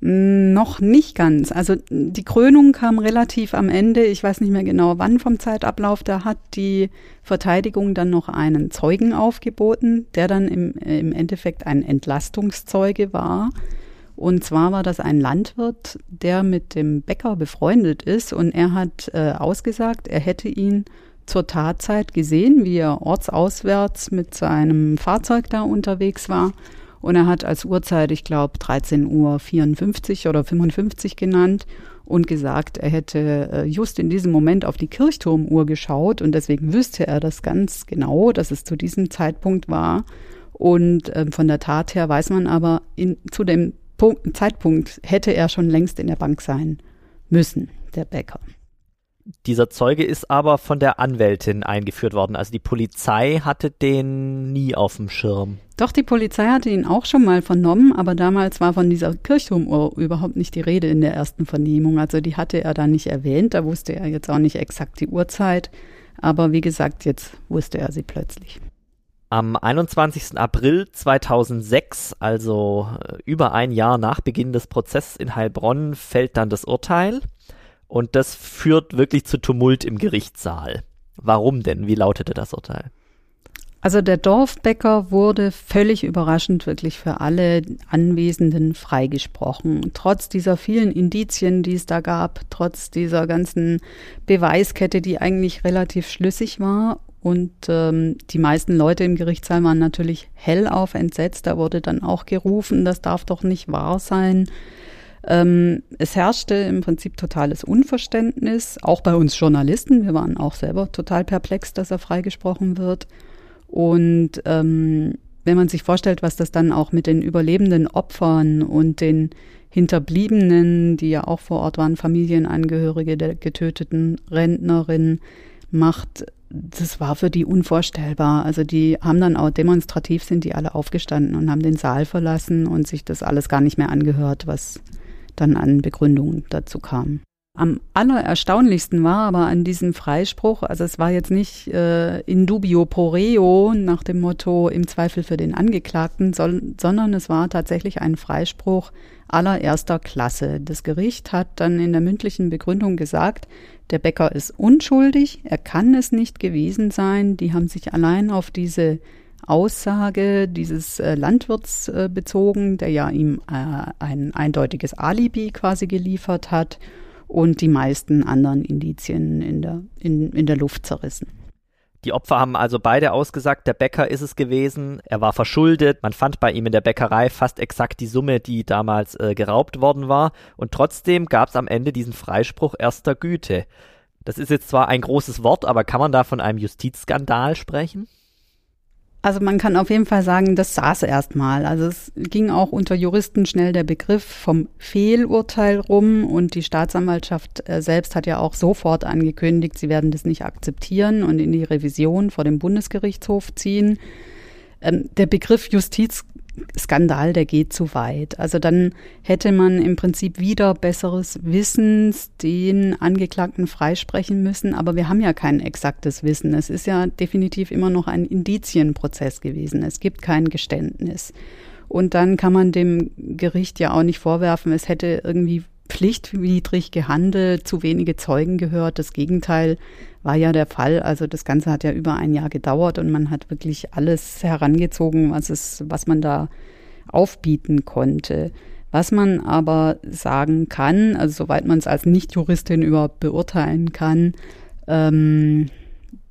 Noch nicht ganz. Also die Krönung kam relativ am Ende. Ich weiß nicht mehr genau, wann vom Zeitablauf. Da hat die Verteidigung dann noch einen Zeugen aufgeboten, der dann im, im Endeffekt ein Entlastungszeuge war. Und zwar war das ein Landwirt, der mit dem Bäcker befreundet ist. Und er hat äh, ausgesagt, er hätte ihn zur Tatzeit gesehen, wie er ortsauswärts mit seinem Fahrzeug da unterwegs war und er hat als Uhrzeit, ich glaube, 13.54 Uhr oder 55 genannt und gesagt, er hätte äh, just in diesem Moment auf die Kirchturmuhr geschaut und deswegen wüsste er das ganz genau, dass es zu diesem Zeitpunkt war. Und äh, von der Tat her weiß man aber, in, zu dem Punkt, Zeitpunkt hätte er schon längst in der Bank sein müssen, der Bäcker. Dieser Zeuge ist aber von der Anwältin eingeführt worden. Also die Polizei hatte den nie auf dem Schirm. Doch, die Polizei hatte ihn auch schon mal vernommen, aber damals war von dieser Kirchturmuhr überhaupt nicht die Rede in der ersten Vernehmung. Also die hatte er da nicht erwähnt, da wusste er jetzt auch nicht exakt die Uhrzeit. Aber wie gesagt, jetzt wusste er sie plötzlich. Am 21. April 2006, also äh, über ein Jahr nach Beginn des Prozesses in Heilbronn, fällt dann das Urteil. Und das führt wirklich zu Tumult im Gerichtssaal. Warum denn? Wie lautete das Urteil? Also der Dorfbäcker wurde völlig überraschend wirklich für alle Anwesenden freigesprochen. Trotz dieser vielen Indizien, die es da gab, trotz dieser ganzen Beweiskette, die eigentlich relativ schlüssig war. Und ähm, die meisten Leute im Gerichtssaal waren natürlich hellauf entsetzt. Da wurde dann auch gerufen, das darf doch nicht wahr sein. Ähm, es herrschte im Prinzip totales Unverständnis, auch bei uns Journalisten. Wir waren auch selber total perplex, dass er freigesprochen wird. Und ähm, wenn man sich vorstellt, was das dann auch mit den überlebenden Opfern und den Hinterbliebenen, die ja auch vor Ort waren, Familienangehörige der getöteten Rentnerin, macht, das war für die unvorstellbar. Also die haben dann auch demonstrativ sind die alle aufgestanden und haben den Saal verlassen und sich das alles gar nicht mehr angehört, was dann an Begründungen dazu kam. Am allererstaunlichsten war aber an diesem Freispruch, also es war jetzt nicht äh, in dubio pro reo nach dem Motto im Zweifel für den Angeklagten, sondern es war tatsächlich ein Freispruch allererster Klasse. Das Gericht hat dann in der mündlichen Begründung gesagt, der Bäcker ist unschuldig, er kann es nicht gewesen sein. Die haben sich allein auf diese Aussage dieses äh, Landwirts äh, bezogen, der ja ihm äh, ein eindeutiges Alibi quasi geliefert hat und die meisten anderen Indizien in der, in, in der Luft zerrissen. Die Opfer haben also beide ausgesagt, der Bäcker ist es gewesen, er war verschuldet, man fand bei ihm in der Bäckerei fast exakt die Summe, die damals äh, geraubt worden war und trotzdem gab es am Ende diesen Freispruch erster Güte. Das ist jetzt zwar ein großes Wort, aber kann man da von einem Justizskandal sprechen? Also man kann auf jeden Fall sagen, das saß erstmal. Also es ging auch unter Juristen schnell der Begriff vom Fehlurteil rum und die Staatsanwaltschaft äh, selbst hat ja auch sofort angekündigt, sie werden das nicht akzeptieren und in die Revision vor dem Bundesgerichtshof ziehen. Ähm, der Begriff Justiz Skandal, der geht zu weit. Also dann hätte man im Prinzip wieder besseres Wissen den Angeklagten freisprechen müssen. Aber wir haben ja kein exaktes Wissen. Es ist ja definitiv immer noch ein Indizienprozess gewesen. Es gibt kein Geständnis. Und dann kann man dem Gericht ja auch nicht vorwerfen, es hätte irgendwie pflichtwidrig gehandelt, zu wenige Zeugen gehört. Das Gegenteil war ja der Fall. Also das Ganze hat ja über ein Jahr gedauert und man hat wirklich alles herangezogen, was es, was man da aufbieten konnte. Was man aber sagen kann, also soweit man es als Nichtjuristin überhaupt beurteilen kann, ähm,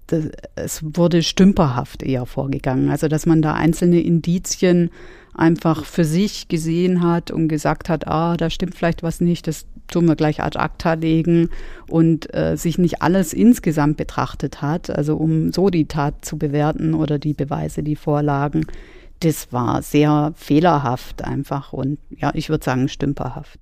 das, es wurde stümperhaft eher vorgegangen. Also dass man da einzelne Indizien einfach für sich gesehen hat und gesagt hat, ah, da stimmt vielleicht was nicht, das tun wir gleich ad acta legen und äh, sich nicht alles insgesamt betrachtet hat, also um so die Tat zu bewerten oder die Beweise, die vorlagen, das war sehr fehlerhaft einfach und ja, ich würde sagen stümperhaft.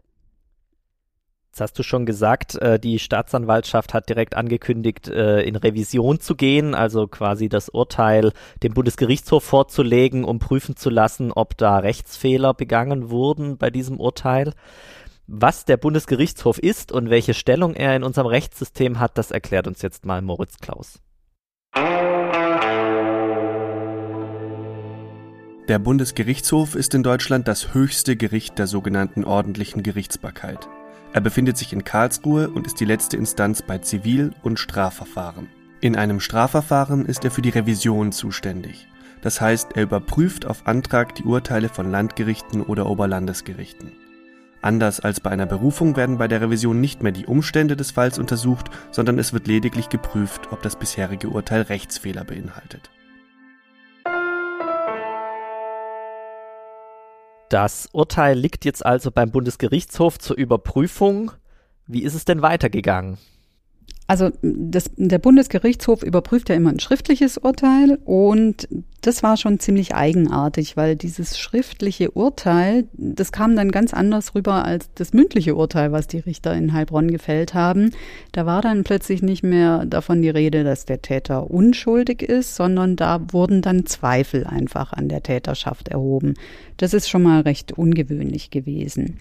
Jetzt hast du schon gesagt, äh, die Staatsanwaltschaft hat direkt angekündigt, äh, in Revision zu gehen, also quasi das Urteil dem Bundesgerichtshof vorzulegen, um prüfen zu lassen, ob da Rechtsfehler begangen wurden bei diesem Urteil. Was der Bundesgerichtshof ist und welche Stellung er in unserem Rechtssystem hat, das erklärt uns jetzt mal Moritz Klaus. Der Bundesgerichtshof ist in Deutschland das höchste Gericht der sogenannten ordentlichen Gerichtsbarkeit. Er befindet sich in Karlsruhe und ist die letzte Instanz bei Zivil- und Strafverfahren. In einem Strafverfahren ist er für die Revision zuständig. Das heißt, er überprüft auf Antrag die Urteile von Landgerichten oder Oberlandesgerichten. Anders als bei einer Berufung werden bei der Revision nicht mehr die Umstände des Falls untersucht, sondern es wird lediglich geprüft, ob das bisherige Urteil Rechtsfehler beinhaltet. Das Urteil liegt jetzt also beim Bundesgerichtshof zur Überprüfung. Wie ist es denn weitergegangen? Also das, der Bundesgerichtshof überprüft ja immer ein schriftliches Urteil und das war schon ziemlich eigenartig, weil dieses schriftliche Urteil, das kam dann ganz anders rüber als das mündliche Urteil, was die Richter in Heilbronn gefällt haben. Da war dann plötzlich nicht mehr davon die Rede, dass der Täter unschuldig ist, sondern da wurden dann Zweifel einfach an der Täterschaft erhoben. Das ist schon mal recht ungewöhnlich gewesen.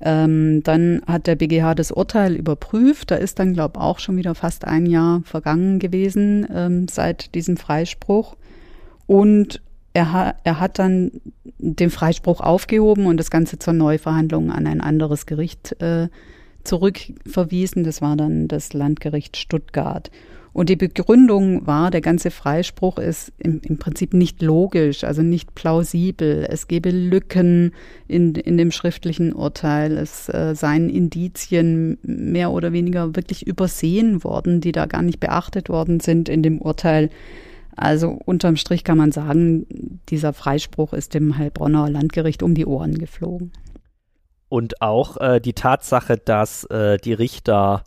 Ähm, dann hat der BGH das Urteil überprüft. Da ist dann, glaube ich, auch schon wieder fast ein Jahr vergangen gewesen ähm, seit diesem Freispruch. Und er, ha er hat dann den Freispruch aufgehoben und das Ganze zur Neuverhandlung an ein anderes Gericht äh, zurückverwiesen. Das war dann das Landgericht Stuttgart. Und die Begründung war, der ganze Freispruch ist im, im Prinzip nicht logisch, also nicht plausibel. Es gebe Lücken in, in dem schriftlichen Urteil. Es äh, seien Indizien mehr oder weniger wirklich übersehen worden, die da gar nicht beachtet worden sind in dem Urteil. Also unterm Strich kann man sagen, dieser Freispruch ist dem Heilbronner Landgericht um die Ohren geflogen. Und auch äh, die Tatsache, dass äh, die Richter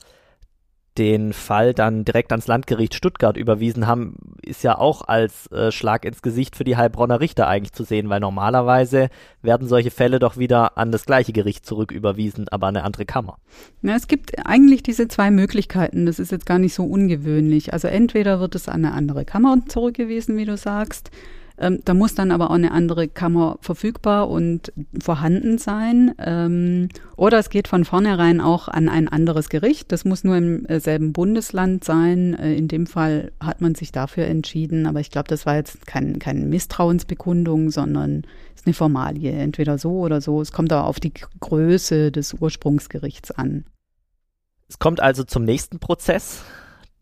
den Fall dann direkt ans Landgericht Stuttgart überwiesen haben, ist ja auch als äh, Schlag ins Gesicht für die Heilbronner Richter eigentlich zu sehen, weil normalerweise werden solche Fälle doch wieder an das gleiche Gericht zurücküberwiesen, aber an eine andere Kammer. Ja, es gibt eigentlich diese zwei Möglichkeiten. Das ist jetzt gar nicht so ungewöhnlich. Also entweder wird es an eine andere Kammer zurückgewiesen, wie du sagst, ähm, da muss dann aber auch eine andere Kammer verfügbar und vorhanden sein. Ähm, oder es geht von vornherein auch an ein anderes Gericht. Das muss nur im äh, selben Bundesland sein. Äh, in dem Fall hat man sich dafür entschieden. Aber ich glaube, das war jetzt kein, keine Misstrauensbekundung, sondern ist eine Formalie. Entweder so oder so. Es kommt auch auf die Größe des Ursprungsgerichts an. Es kommt also zum nächsten Prozess.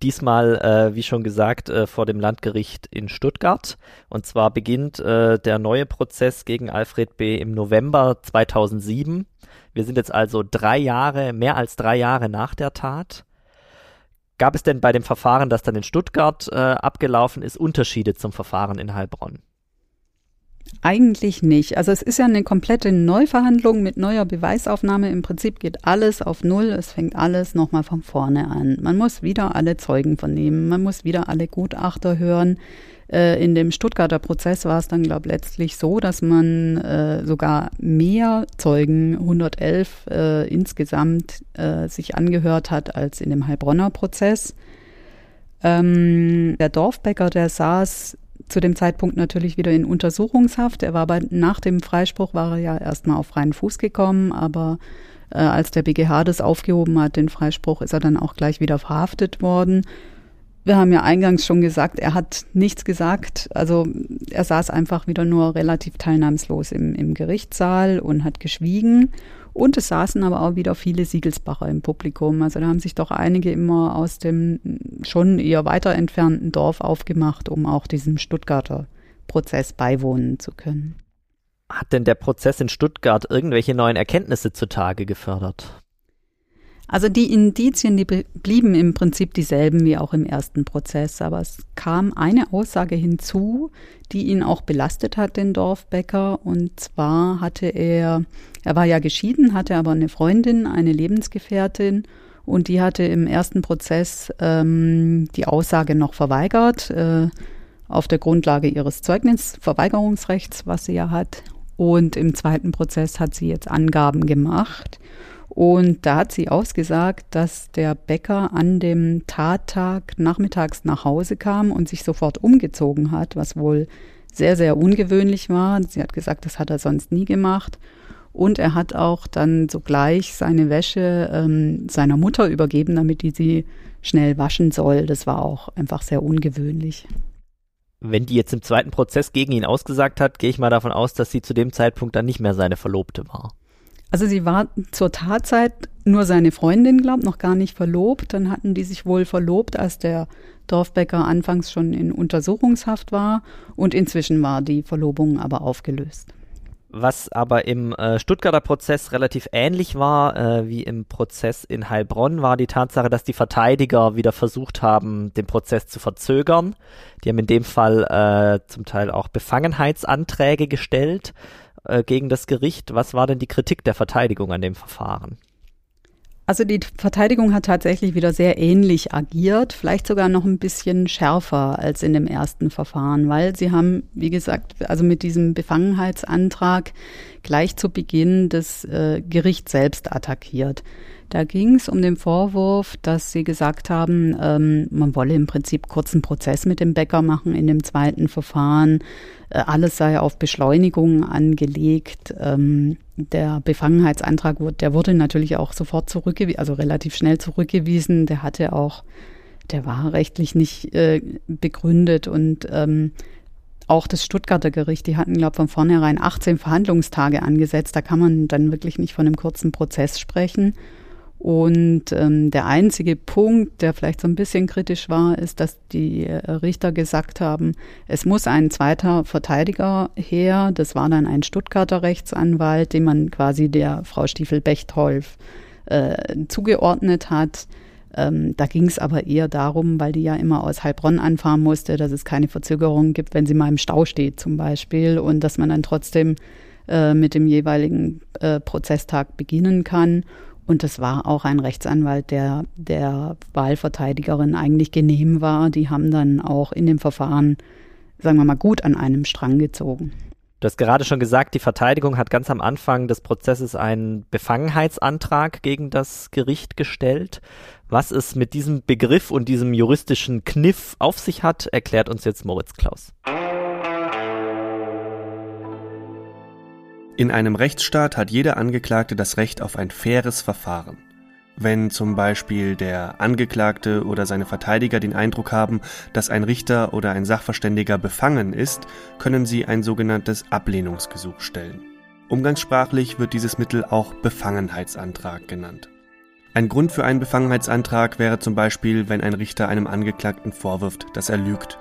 Diesmal, äh, wie schon gesagt, äh, vor dem Landgericht in Stuttgart. Und zwar beginnt äh, der neue Prozess gegen Alfred B. im November 2007. Wir sind jetzt also drei Jahre, mehr als drei Jahre nach der Tat. Gab es denn bei dem Verfahren, das dann in Stuttgart äh, abgelaufen ist, Unterschiede zum Verfahren in Heilbronn? Eigentlich nicht. Also es ist ja eine komplette Neuverhandlung mit neuer Beweisaufnahme. Im Prinzip geht alles auf Null. Es fängt alles nochmal von vorne an. Man muss wieder alle Zeugen vernehmen. Man muss wieder alle Gutachter hören. Äh, in dem Stuttgarter Prozess war es dann, glaube ich, letztlich so, dass man äh, sogar mehr Zeugen, 111 äh, insgesamt, äh, sich angehört hat als in dem Heilbronner Prozess. Ähm, der Dorfbäcker, der saß zu dem Zeitpunkt natürlich wieder in Untersuchungshaft. Er war aber nach dem Freispruch war er ja erstmal auf freien Fuß gekommen, aber äh, als der BGH das aufgehoben hat, den Freispruch, ist er dann auch gleich wieder verhaftet worden. Wir haben ja eingangs schon gesagt, er hat nichts gesagt. Also er saß einfach wieder nur relativ teilnahmslos im, im Gerichtssaal und hat geschwiegen. Und es saßen aber auch wieder viele Siegelsbacher im Publikum. Also da haben sich doch einige immer aus dem schon eher weiter entfernten Dorf aufgemacht, um auch diesem Stuttgarter Prozess beiwohnen zu können. Hat denn der Prozess in Stuttgart irgendwelche neuen Erkenntnisse zutage gefördert? Also die Indizien, die blieben im Prinzip dieselben wie auch im ersten Prozess, aber es kam eine Aussage hinzu, die ihn auch belastet hat, den Dorfbäcker. Und zwar hatte er, er war ja geschieden, hatte aber eine Freundin, eine Lebensgefährtin und die hatte im ersten Prozess ähm, die Aussage noch verweigert, äh, auf der Grundlage ihres Zeugnisverweigerungsrechts, was sie ja hat. Und im zweiten Prozess hat sie jetzt Angaben gemacht. Und da hat sie ausgesagt, dass der Bäcker an dem Tattag nachmittags nach Hause kam und sich sofort umgezogen hat, was wohl sehr, sehr ungewöhnlich war. Sie hat gesagt, das hat er sonst nie gemacht. Und er hat auch dann sogleich seine Wäsche ähm, seiner Mutter übergeben, damit die sie schnell waschen soll. Das war auch einfach sehr ungewöhnlich. Wenn die jetzt im zweiten Prozess gegen ihn ausgesagt hat, gehe ich mal davon aus, dass sie zu dem Zeitpunkt dann nicht mehr seine Verlobte war. Also sie war zur Tatzeit nur seine Freundin, glaubt, noch gar nicht verlobt. Dann hatten die sich wohl verlobt, als der Dorfbäcker anfangs schon in Untersuchungshaft war und inzwischen war die Verlobung aber aufgelöst. Was aber im äh, Stuttgarter Prozess relativ ähnlich war äh, wie im Prozess in Heilbronn, war die Tatsache, dass die Verteidiger wieder versucht haben, den Prozess zu verzögern. Die haben in dem Fall äh, zum Teil auch Befangenheitsanträge gestellt äh, gegen das Gericht. Was war denn die Kritik der Verteidigung an dem Verfahren? Also die Verteidigung hat tatsächlich wieder sehr ähnlich agiert, vielleicht sogar noch ein bisschen schärfer als in dem ersten Verfahren, weil sie haben, wie gesagt, also mit diesem Befangenheitsantrag gleich zu Beginn das äh, Gericht selbst attackiert. Da ging es um den Vorwurf, dass sie gesagt haben, ähm, man wolle im Prinzip kurzen Prozess mit dem Bäcker machen in dem zweiten Verfahren. Äh, alles sei auf Beschleunigung angelegt. Ähm, der Befangenheitsantrag, der wurde natürlich auch sofort zurückgewiesen, also relativ schnell zurückgewiesen. Der hatte auch, der war rechtlich nicht äh, begründet und ähm, auch das Stuttgarter Gericht, die hatten, glaube ich, von vornherein 18 Verhandlungstage angesetzt. Da kann man dann wirklich nicht von einem kurzen Prozess sprechen. Und ähm, der einzige Punkt, der vielleicht so ein bisschen kritisch war, ist, dass die äh, Richter gesagt haben, es muss ein zweiter Verteidiger her. Das war dann ein Stuttgarter Rechtsanwalt, den man quasi der Frau Stiefel-Bechtolf äh, zugeordnet hat. Ähm, da ging es aber eher darum, weil die ja immer aus Heilbronn anfahren musste, dass es keine Verzögerung gibt, wenn sie mal im Stau steht zum Beispiel und dass man dann trotzdem äh, mit dem jeweiligen äh, Prozesstag beginnen kann. Und es war auch ein Rechtsanwalt, der der Wahlverteidigerin eigentlich genehm war. Die haben dann auch in dem Verfahren, sagen wir mal, gut an einem Strang gezogen. Du hast gerade schon gesagt, die Verteidigung hat ganz am Anfang des Prozesses einen Befangenheitsantrag gegen das Gericht gestellt. Was es mit diesem Begriff und diesem juristischen Kniff auf sich hat, erklärt uns jetzt Moritz Klaus. In einem Rechtsstaat hat jeder Angeklagte das Recht auf ein faires Verfahren. Wenn zum Beispiel der Angeklagte oder seine Verteidiger den Eindruck haben, dass ein Richter oder ein Sachverständiger befangen ist, können sie ein sogenanntes Ablehnungsgesuch stellen. Umgangssprachlich wird dieses Mittel auch Befangenheitsantrag genannt. Ein Grund für einen Befangenheitsantrag wäre zum Beispiel, wenn ein Richter einem Angeklagten vorwirft, dass er lügt.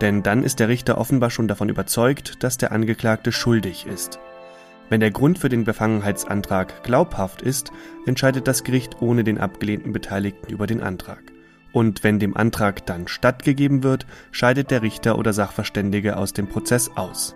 Denn dann ist der Richter offenbar schon davon überzeugt, dass der Angeklagte schuldig ist. Wenn der Grund für den Befangenheitsantrag glaubhaft ist, entscheidet das Gericht ohne den abgelehnten Beteiligten über den Antrag. Und wenn dem Antrag dann stattgegeben wird, scheidet der Richter oder Sachverständige aus dem Prozess aus.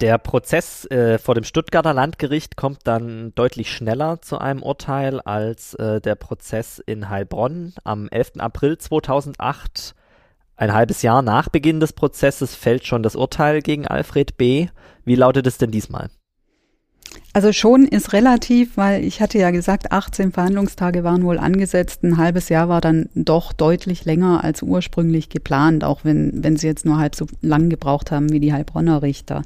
Der Prozess äh, vor dem Stuttgarter Landgericht kommt dann deutlich schneller zu einem Urteil als äh, der Prozess in Heilbronn. Am 11. April 2008 ein halbes Jahr nach Beginn des Prozesses fällt schon das Urteil gegen Alfred B. Wie lautet es denn diesmal? Also schon ist relativ, weil ich hatte ja gesagt, 18 Verhandlungstage waren wohl angesetzt. Ein halbes Jahr war dann doch deutlich länger als ursprünglich geplant, auch wenn, wenn sie jetzt nur halb so lang gebraucht haben wie die Heilbronner Richter.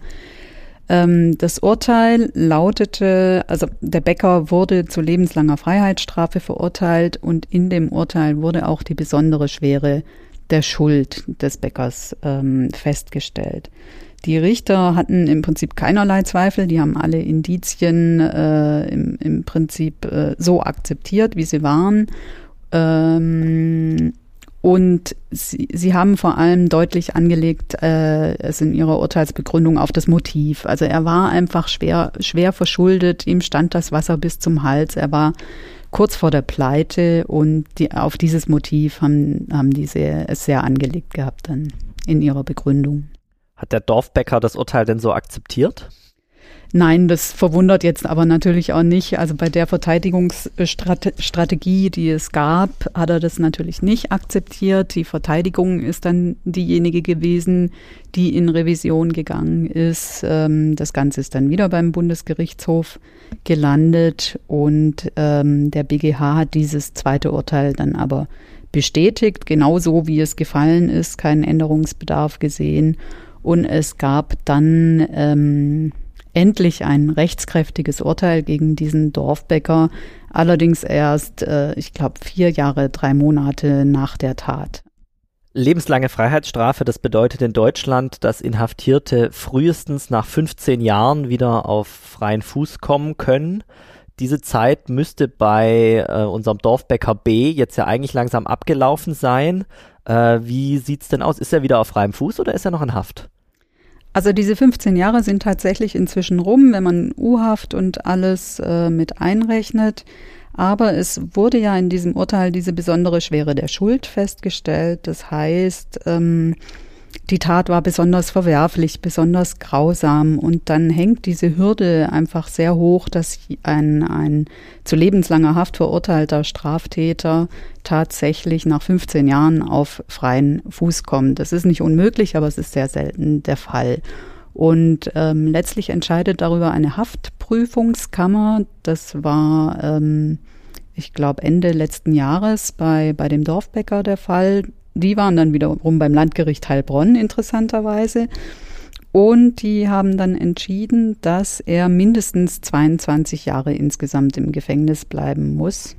Ähm, das Urteil lautete, also der Bäcker wurde zu lebenslanger Freiheitsstrafe verurteilt und in dem Urteil wurde auch die besondere Schwere der Schuld des Bäckers ähm, festgestellt. Die Richter hatten im Prinzip keinerlei Zweifel, die haben alle Indizien äh, im, im Prinzip äh, so akzeptiert, wie sie waren. Ähm, und sie, sie haben vor allem deutlich angelegt, äh, es in ihrer Urteilsbegründung auf das Motiv. Also er war einfach schwer, schwer verschuldet, ihm stand das Wasser bis zum Hals, er war kurz vor der Pleite und die, auf dieses Motiv haben, haben die sehr, es sehr angelegt gehabt dann in ihrer Begründung. Hat der Dorfbäcker das Urteil denn so akzeptiert? Nein, das verwundert jetzt aber natürlich auch nicht. Also bei der Verteidigungsstrategie, die es gab, hat er das natürlich nicht akzeptiert. Die Verteidigung ist dann diejenige gewesen, die in Revision gegangen ist. Ähm, das Ganze ist dann wieder beim Bundesgerichtshof gelandet und ähm, der BGH hat dieses zweite Urteil dann aber bestätigt, genauso wie es gefallen ist, keinen Änderungsbedarf gesehen. Und es gab dann ähm, endlich ein rechtskräftiges Urteil gegen diesen Dorfbäcker, allerdings erst, äh, ich glaube, vier Jahre, drei Monate nach der Tat. Lebenslange Freiheitsstrafe, das bedeutet in Deutschland, dass Inhaftierte frühestens nach 15 Jahren wieder auf freien Fuß kommen können. Diese Zeit müsste bei äh, unserem Dorfbäcker B jetzt ja eigentlich langsam abgelaufen sein. Äh, wie sieht's denn aus? Ist er wieder auf freiem Fuß oder ist er noch in Haft? Also diese 15 Jahre sind tatsächlich inzwischen rum, wenn man U-Haft und alles äh, mit einrechnet. Aber es wurde ja in diesem Urteil diese besondere Schwere der Schuld festgestellt. Das heißt, ähm, die Tat war besonders verwerflich, besonders grausam und dann hängt diese Hürde einfach sehr hoch, dass ein, ein zu lebenslanger Haft verurteilter Straftäter tatsächlich nach 15 Jahren auf freien Fuß kommt. Das ist nicht unmöglich, aber es ist sehr selten der Fall. Und ähm, letztlich entscheidet darüber eine Haftprüfungskammer. Das war, ähm, ich glaube, Ende letzten Jahres bei, bei dem Dorfbäcker der Fall. Die waren dann wiederum beim Landgericht Heilbronn interessanterweise. Und die haben dann entschieden, dass er mindestens 22 Jahre insgesamt im Gefängnis bleiben muss.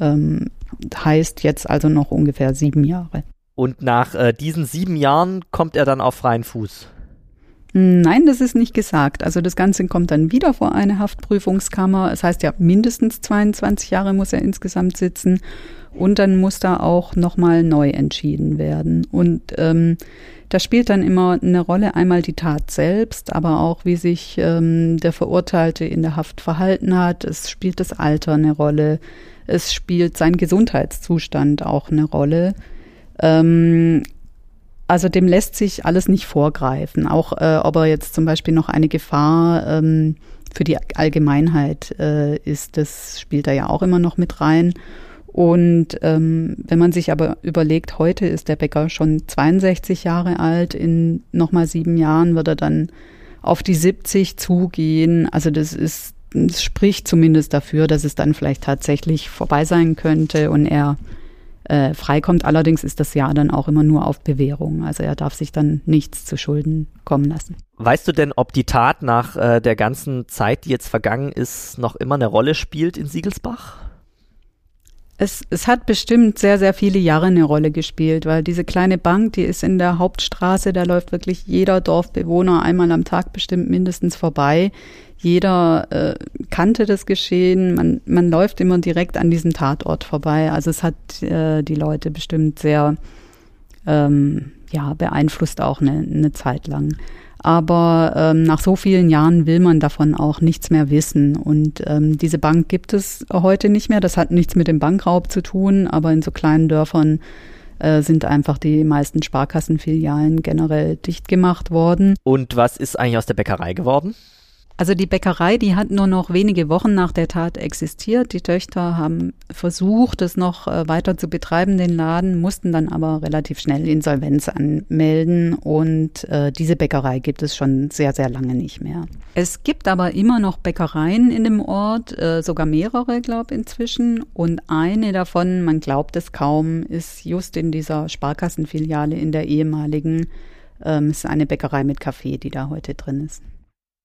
Ähm, heißt jetzt also noch ungefähr sieben Jahre. Und nach äh, diesen sieben Jahren kommt er dann auf freien Fuß? Nein, das ist nicht gesagt. Also das Ganze kommt dann wieder vor eine Haftprüfungskammer. Es heißt ja, mindestens 22 Jahre muss er insgesamt sitzen. Und dann muss da auch nochmal neu entschieden werden. Und ähm, da spielt dann immer eine Rolle einmal die Tat selbst, aber auch wie sich ähm, der Verurteilte in der Haft verhalten hat. Es spielt das Alter eine Rolle. Es spielt sein Gesundheitszustand auch eine Rolle. Ähm, also dem lässt sich alles nicht vorgreifen. Auch äh, ob er jetzt zum Beispiel noch eine Gefahr ähm, für die Allgemeinheit äh, ist, das spielt da ja auch immer noch mit rein. Und ähm, wenn man sich aber überlegt, heute ist der Bäcker schon 62 Jahre alt, in nochmal sieben Jahren wird er dann auf die 70 zugehen. Also das ist, das spricht zumindest dafür, dass es dann vielleicht tatsächlich vorbei sein könnte und er äh, freikommt. Allerdings ist das Jahr dann auch immer nur auf Bewährung. Also er darf sich dann nichts zu Schulden kommen lassen. Weißt du denn, ob die Tat nach äh, der ganzen Zeit, die jetzt vergangen ist, noch immer eine Rolle spielt in Siegelsbach? Es, es hat bestimmt sehr, sehr viele Jahre eine Rolle gespielt, weil diese kleine Bank, die ist in der Hauptstraße, da läuft wirklich jeder Dorfbewohner einmal am Tag bestimmt mindestens vorbei. Jeder äh, kannte das Geschehen, man, man läuft immer direkt an diesem Tatort vorbei. Also es hat äh, die Leute bestimmt sehr ähm, ja, beeinflusst auch eine, eine Zeit lang. Aber ähm, nach so vielen Jahren will man davon auch nichts mehr wissen. Und ähm, diese Bank gibt es heute nicht mehr. Das hat nichts mit dem Bankraub zu tun, aber in so kleinen Dörfern äh, sind einfach die meisten Sparkassenfilialen generell dicht gemacht worden. Und was ist eigentlich aus der Bäckerei geworden? Also die Bäckerei, die hat nur noch wenige Wochen nach der Tat existiert. Die Töchter haben versucht, es noch äh, weiter zu betreiben, den Laden, mussten dann aber relativ schnell Insolvenz anmelden und äh, diese Bäckerei gibt es schon sehr, sehr lange nicht mehr. Es gibt aber immer noch Bäckereien in dem Ort, äh, sogar mehrere, glaube ich, inzwischen. Und eine davon, man glaubt es kaum, ist just in dieser Sparkassenfiliale in der ehemaligen, ähm, ist eine Bäckerei mit Kaffee, die da heute drin ist.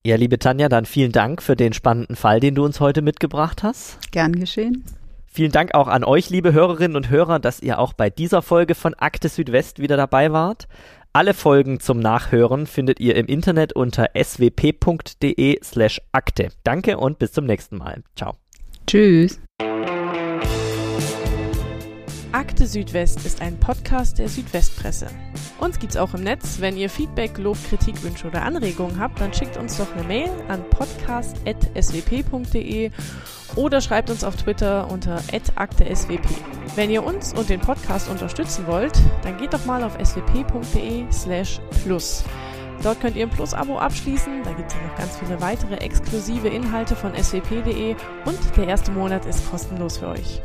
Ja, liebe Tanja, dann vielen Dank für den spannenden Fall, den du uns heute mitgebracht hast. Gern geschehen. Vielen Dank auch an euch, liebe Hörerinnen und Hörer, dass ihr auch bei dieser Folge von Akte Südwest wieder dabei wart. Alle Folgen zum Nachhören findet ihr im Internet unter swp.de slash Akte. Danke und bis zum nächsten Mal. Ciao. Tschüss. Akte Südwest ist ein Podcast der Südwestpresse. Uns gibt's auch im Netz. Wenn ihr Feedback, Lob, Kritik, Wünsche oder Anregungen habt, dann schickt uns doch eine Mail an podcast.swp.de oder schreibt uns auf Twitter unter @akteswp. Wenn ihr uns und den Podcast unterstützen wollt, dann geht doch mal auf swp.de/plus. Dort könnt ihr ein Plus-Abo abschließen. Da gibt es noch ganz viele weitere exklusive Inhalte von swp.de und der erste Monat ist kostenlos für euch.